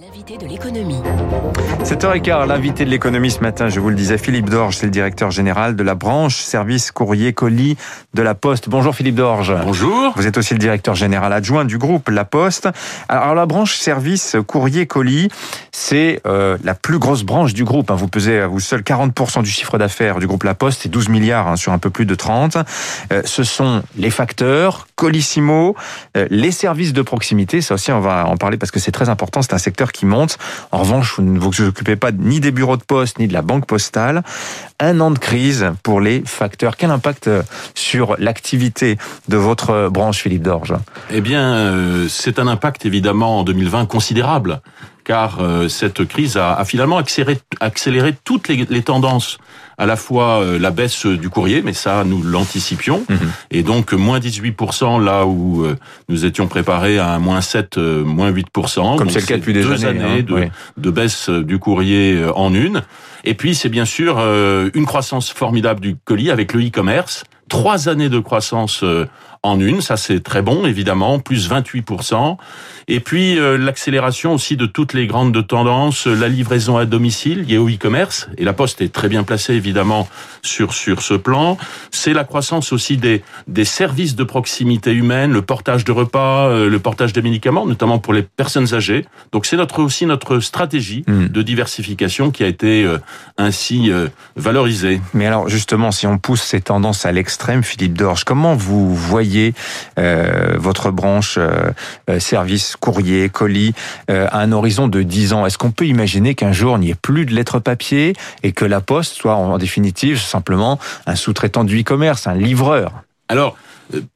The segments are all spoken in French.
L'invité de l'économie. 7h15, l'invité de l'économie ce matin, je vous le disais, Philippe Dorge, c'est le directeur général de la branche service courrier colis de la Poste. Bonjour Philippe Dorge. Bonjour. Vous êtes aussi le directeur général adjoint du groupe La Poste. Alors la branche service courrier colis, c'est euh, la plus grosse branche du groupe. hein. Vous pesez à vous seul 40% du chiffre d'affaires du groupe La Poste, c'est 12 milliards hein, sur un peu plus de 30. Euh, ce sont les facteurs, Colissimo, euh, les services de proximité. Ça aussi, on va en parler parce que c'est très important. C'est un secteur qui monte. En revanche, vous ne vous occupez pas ni des bureaux de poste ni de la banque postale. Un an de crise pour les facteurs. Quel impact euh, sur l'activité de votre branche, Philippe Dorge? Eh bien, euh, c'est un impact évidemment en 2020 considérable, car cette crise a, finalement accéléré, toutes les tendances à la fois euh, la baisse du courrier, mais ça nous l'anticipions, Mhm. et donc moins 18% là où euh, nous étions préparés à un moins 7, euh, moins 8%. Comme c'est le cas depuis des deux années, hein, de, oui. de baisse du courrier en une. Et puis c'est bien sûr une croissance formidable du colis avec le e-commerce. Trois années de croissance en une, ça c'est très bon évidemment, plus 28%. Et puis euh, l'accélération aussi de toutes les grandes tendances, la livraison à domicile liée au e-commerce. Et la Poste est très bien placée évidemment sur sur ce plan. C'est la croissance aussi des des services de proximité humaine, le portage de repas, euh, le portage des médicaments, notamment pour les personnes âgées. Donc c'est notre aussi notre stratégie Mhm. de diversification qui a été euh, ainsi euh, valorisée. Mais alors justement, si on pousse ces tendances à l'extrême, Philippe Dorge, comment vous voyez euh, votre branche euh, euh, service courrier, colis à un horizon de 10 ans. Est-ce qu'on peut imaginer qu'un jour il n'y ait plus de lettres papier et que la Poste soit en définitive simplement un sous-traitant du e-commerce, un livreur? Alors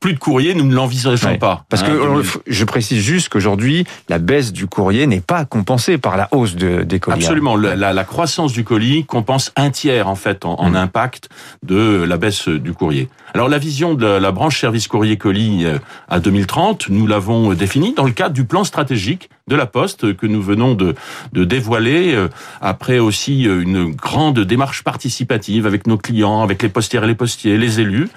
plus de courrier, nous ne l'envisageons Ouais. pas. Parce que Hein, euh, je précise juste qu'aujourd'hui, la baisse du courrier n'est pas compensée par la hausse de, des colis. hein. Absolument. La, la croissance du colis compense un tiers en fait en, en Mm. impact de la baisse du courrier. Alors la vision de la branche service courrier colis euh, à 2030, nous l'avons définie dans le cadre du plan stratégique de la Poste que nous venons de, de dévoiler euh, après aussi euh, une grande démarche participative avec nos clients, avec les postières et les postiers, les élus.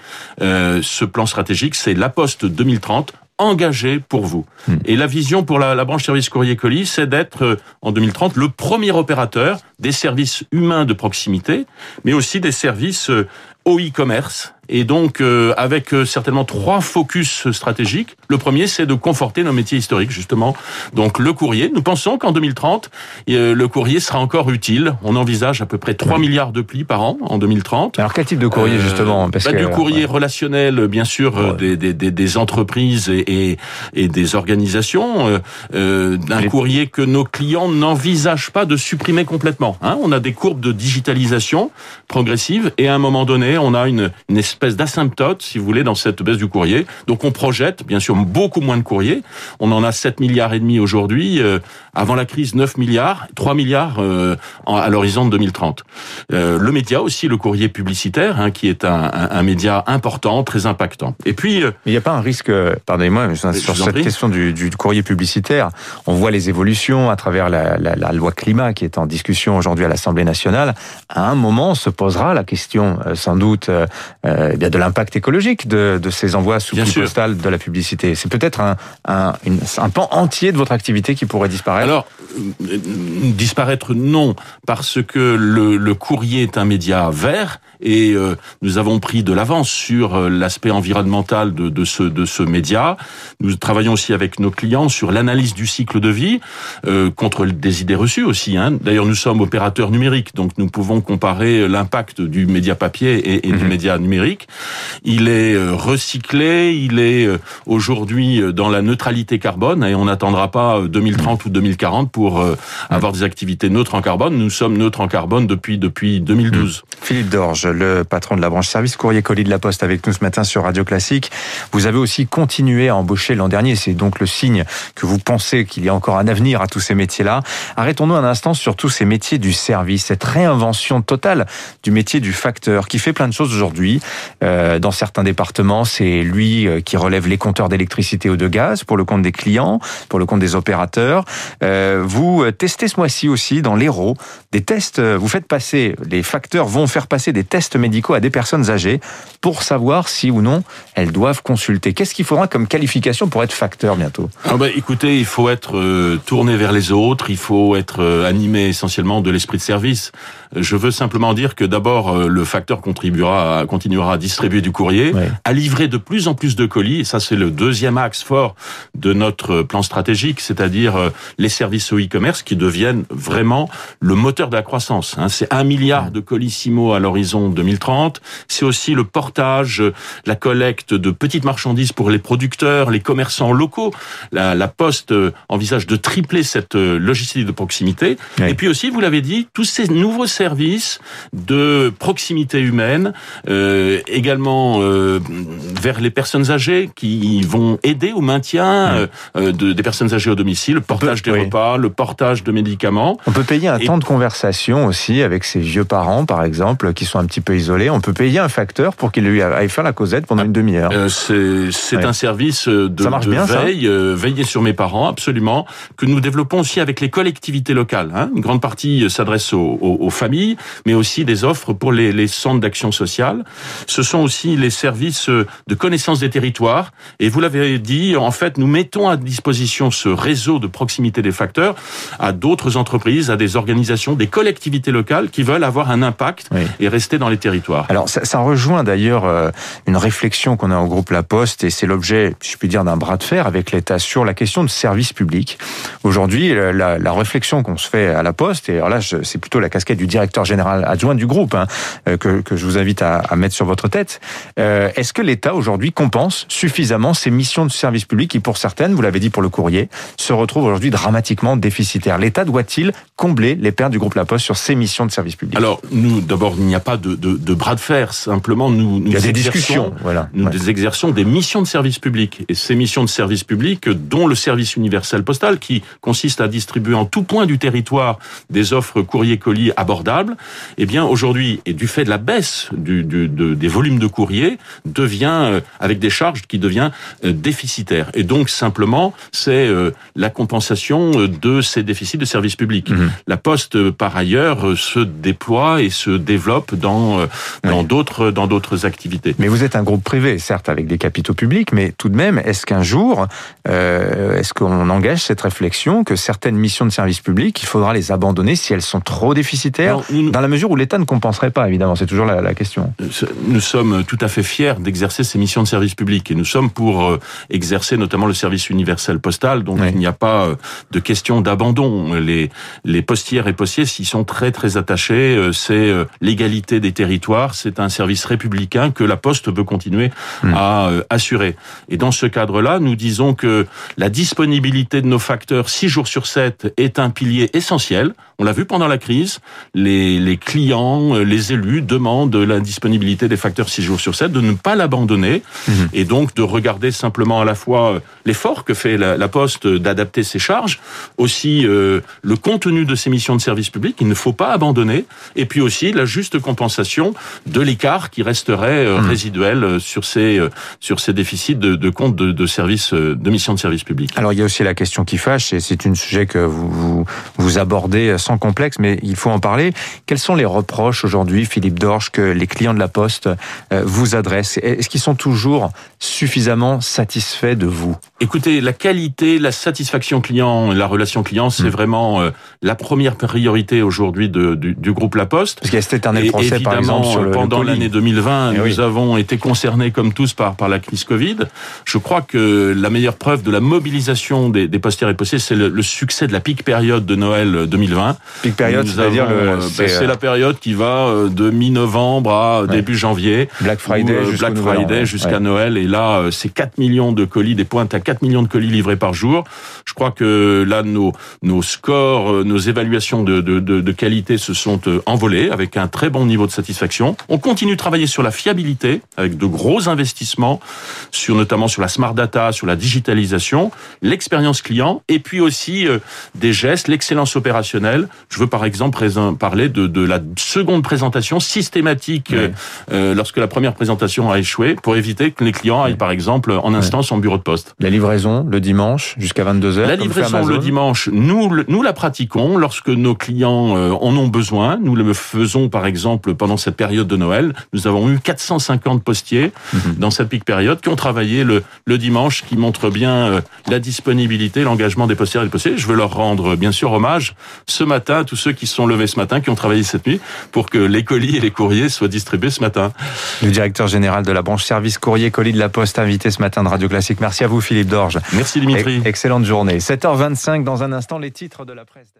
Euh, ce plan stratégique, c'est la Poste 2030 engagé pour vous. Hmm. Et la vision pour la, la branche service courrier colis, c'est d'être euh, en 2030 le premier opérateur des services humains de proximité, mais aussi des services euh, au e-commerce. Et donc, euh, avec euh, certainement trois focus stratégiques. Le premier, c'est de conforter nos métiers historiques, justement. Donc, le courrier. Nous pensons qu'en 2030, euh, le courrier sera encore utile. On envisage à peu près 3 milliards de plis par an en 2030. Alors quel type de courrier Euh, justement Parce bah, que, du courrier ouais. relationnel, bien sûr, Ouais. des, des, des, des entreprises et, et, et des organisations, euh, euh, d'un courrier que nos clients n'envisagent pas de supprimer complètement. Hein. On a des courbes de digitalisation progressive et à un moment donné, on a une, une espèce d'asymptote, si vous voulez, dans cette baisse du courrier. Donc on projette, bien sûr, beaucoup moins de courrier. On en a 7 milliards et demi aujourd'hui. euh, avant la crise, 9 milliards, 3 milliards euh, à l'horizon de 2030. Euh, le média aussi, le courrier publicitaire, hein, qui est un, un, un média important, très impactant. Et puis, il n'y a pas un risque, pardonnez-moi, sur cette prie. question du, du courrier publicitaire, on voit les évolutions à travers la, la- la loi climat qui est en discussion aujourd'hui à l'Assemblée nationale. À un moment se posera la question, sans doute, euh, euh, eh bien de l'impact écologique de, de ces envois sous Bien sûr. postal de la publicité. C'est peut-être un, un, un pan entier de votre activité qui pourrait disparaître. alors, euh, disparaître, non, parce que le, le courrier est un média vert et euh, nous avons pris de l'avance sur euh, l'aspect environnemental de, de, ce, de ce média. Nous travaillons aussi avec nos clients sur l'analyse du cycle de vie, euh, contre des idées reçues aussi. Hein. D'ailleurs, nous sommes opérateurs numériques, donc nous pouvons comparer l'impact du média papier et, et du Mhm. média numérique. Il est euh, recyclé, il est euh, aujourd'hui euh, dans la neutralité carbone et on n'attendra pas euh, 2030 ou 2040 pour euh, avoir des activités neutres en carbone. Nous sommes neutres en carbone depuis depuis 2012. Philippe Dorge, le patron de la branche service courrier colis de la Poste avec nous ce matin sur Radio Classique. Vous avez aussi continué à embaucher l'an dernier. C'est donc le signe que vous pensez qu'il y a encore un avenir à tous ces métiers-là. Arrêtons-nous un instant sur tous ces métiers du service, cette réinvention totale du métier du facteur qui fait plein de choses aujourd'hui. Euh, dans certains départements, c'est lui euh, qui relève les compteurs d'électricité ou de gaz pour le compte des clients, pour le compte des opérateurs. Euh, vous testez ce mois-ci aussi dans l'Hérault des tests. Vous faites passer, les facteurs vont faire passer des tests tests médicaux à des personnes âgées pour savoir si ou non elles doivent consulter. Qu'est-ce qu'il faudra comme qualification pour être facteur bientôt? Ah bah, Écoutez, il faut être euh, tourné vers les autres, il faut être euh, animé essentiellement de l'esprit de service. Je veux simplement dire que d'abord, euh, le facteur contribuera, continuera à distribuer du courrier, à livrer de plus en plus de colis, et ça c'est le deuxième axe fort de notre plan stratégique, c'est-à-dire les services au e-commerce qui deviennent vraiment le moteur de la croissance. Hein. C'est un milliard de colis CIMO à l'horizon 2030, c'est aussi le portage, la collecte de petites marchandises pour les producteurs, les commerçants locaux. La, la Poste euh, envisage de tripler cette euh, logistique de proximité. Et puis aussi, vous l'avez dit, tous ces nouveaux services de proximité humaine, euh, également euh, vers les personnes âgées qui vont aider au maintien euh, de, des personnes âgées au domicile, le portage des repas, le portage de médicaments. On peut payer un temps de conversation aussi avec ses vieux parents, par exemple, qui sont un petit peu isolés. On peut payer un facteur pour qu'il lui aille faire la causette pendant une demi-heure. c'est un service de, de bien, veille, veiller sur mes parents, absolument, que nous développons aussi avec les collectivités locales. Hein. Une grande partie s'adresse aux, aux, familles, mais aussi des offres pour les, les centres d'action sociale. Ce sont aussi les services de connaissance des territoires. Et vous l'avez dit, en fait, nous mettons à disposition ce réseau de proximité des facteurs à d'autres entreprises, à des organisations, des collectivités locales qui veulent avoir un impact et rester dans les territoires. Alors, ça, ça rejoint d'ailleurs euh, une réflexion qu'on a au groupe La Poste, et c'est l'objet, si je puis dire, d'un bras de fer avec l'État sur la question de service public. Aujourd'hui, la, la, réflexion qu'on se fait à la Poste, et alors là, c'est plutôt la casquette du directeur général adjoint du groupe hein, euh, que, que, je vous invite à, à, mettre sur votre tête. Euh, Est-ce que l'État aujourd'hui compense suffisamment ces missions de service public qui, pour certaines, vous l'avez dit pour le courrier, se retrouvent aujourd'hui dramatiquement déficitaires? L'État doit-il combler les pertes du groupe La Poste sur ces missions de service public? Alors, nous, d'abord, il n'y a pas de, de, de, bras de fer. Simplement, nous, nous il y a des discussions. Voilà. Nous exerçons des missions de service public. Et ces missions de service public, dont le service universel postal, qui consiste à distribuer en tout point du territoire des offres courrier-colis abordables, eh bien aujourd'hui, et du fait de la baisse du, du, de, des volumes de courrier, devient euh, avec des charges qui devient euh, déficitaire. Et donc simplement, c'est euh, la compensation de ces déficits de service public. Mmh. La Poste, par ailleurs, se déploie et se développe dans dans d'autres dans d'autres activités. Mais vous êtes un groupe privé, certes, avec des capitaux publics, mais tout de même, est-ce qu'un jour, euh, est-ce qu'on engage cette réflexion que certaines missions de service public, il faudra les abandonner si elles sont trop déficitaires, dans la mesure où l'État ne compenserait pas, évidemment, c'est toujours la, la, question. Nous sommes tout à fait fiers d'exercer ces missions de service public et nous sommes pour euh, exercer notamment le service universel postal, donc il n'y a pas euh, de question d'abandon. Les, les postières et postiers s'y sont très très attachés, euh, c'est l'égalité des territoires, c'est un service républicain que la Poste veut continuer hmm. à assurer. Et dans ce cadre-là, nous disons que la disponibilité de nos facteurs 6 jours sur 7 est un pilier essentiel. On l'a vu pendant la crise, les, les clients, les élus demandent la disponibilité des facteurs 6 jours sur 7, de ne pas l'abandonner mmh. et donc de regarder simplement à la fois l'effort que fait la, la Poste d'adapter ses charges, aussi euh, le contenu de ses missions de service public, il ne faut pas abandonner, et puis aussi la juste compensation de l'écart qui resterait euh, mmh. résiduel sur ces, euh, sur ces déficits de, de compte de, de service, de mission de service public. Alors il y a aussi la question qui fâche, et c'est un sujet que vous, vous, vous, abordez sans complexe, mais il faut en parler. Quels sont les reproches aujourd'hui, Philippe Dorche, que les clients de la Poste euh, vous adressent? Est-ce qu'ils sont toujours suffisamment satisfaits de vous? Écoutez, la qualité, la satisfaction client, la relation client, c'est hmm. vraiment euh, la première priorité aujourd'hui du, du, groupe La Poste. Parce qu'il y a cet éternel procès, par exemple, sur le, pendant l'année 2020, eh nous avons été concernés comme tous par, par la crise Covid. Je crois que la meilleure preuve de la mobilisation des, des postières et postiers, c'est le, le, succès de la pic période de Noël 2020. Pic période, c'est-à-dire euh, ben, c'est euh, la période qui va de mi-novembre à début janvier. Black Friday, Black Friday jusqu'à Noël. Et là, c'est 4 millions de colis, des pointes à 4 millions de colis livrés par jour. Je crois que là, nos, nos scores, euh, nos évaluations de, de, de, de qualité se sont euh, envolées avec un très bon niveau de satisfaction. On continue de travailler sur la fiabilité avec de gros investissements, sur notamment sur la smart data, sur la digitalisation, l'expérience client et puis aussi euh, des gestes, l'excellence opérationnelle. Je veux par exemple parler de, de la seconde présentation systématique lorsque la première présentation a échoué pour éviter que les clients aillent par exemple en instance en bureau de poste livraison le dimanche jusqu'à 22h La livraison le dimanche, nous, nous la pratiquons lorsque nos clients euh, en ont besoin. Nous le faisons par exemple pendant cette période de Noël. Nous avons eu 450 postiers mhm. dans cette pique période qui ont travaillé le, le dimanche, qui montre bien euh, la disponibilité, l'engagement des postières et des postiers. Je veux leur rendre bien sûr hommage ce matin à tous ceux qui sont levés ce matin, qui ont travaillé cette nuit pour que les colis et les courriers soient distribués ce matin. Le directeur général de la branche service courrier colis de la Poste invité ce matin de Radio Classique. Merci à vous Philippe Dorge. Merci Dimitri. Excellente journée. 7h25 dans un instant les titres de la presse.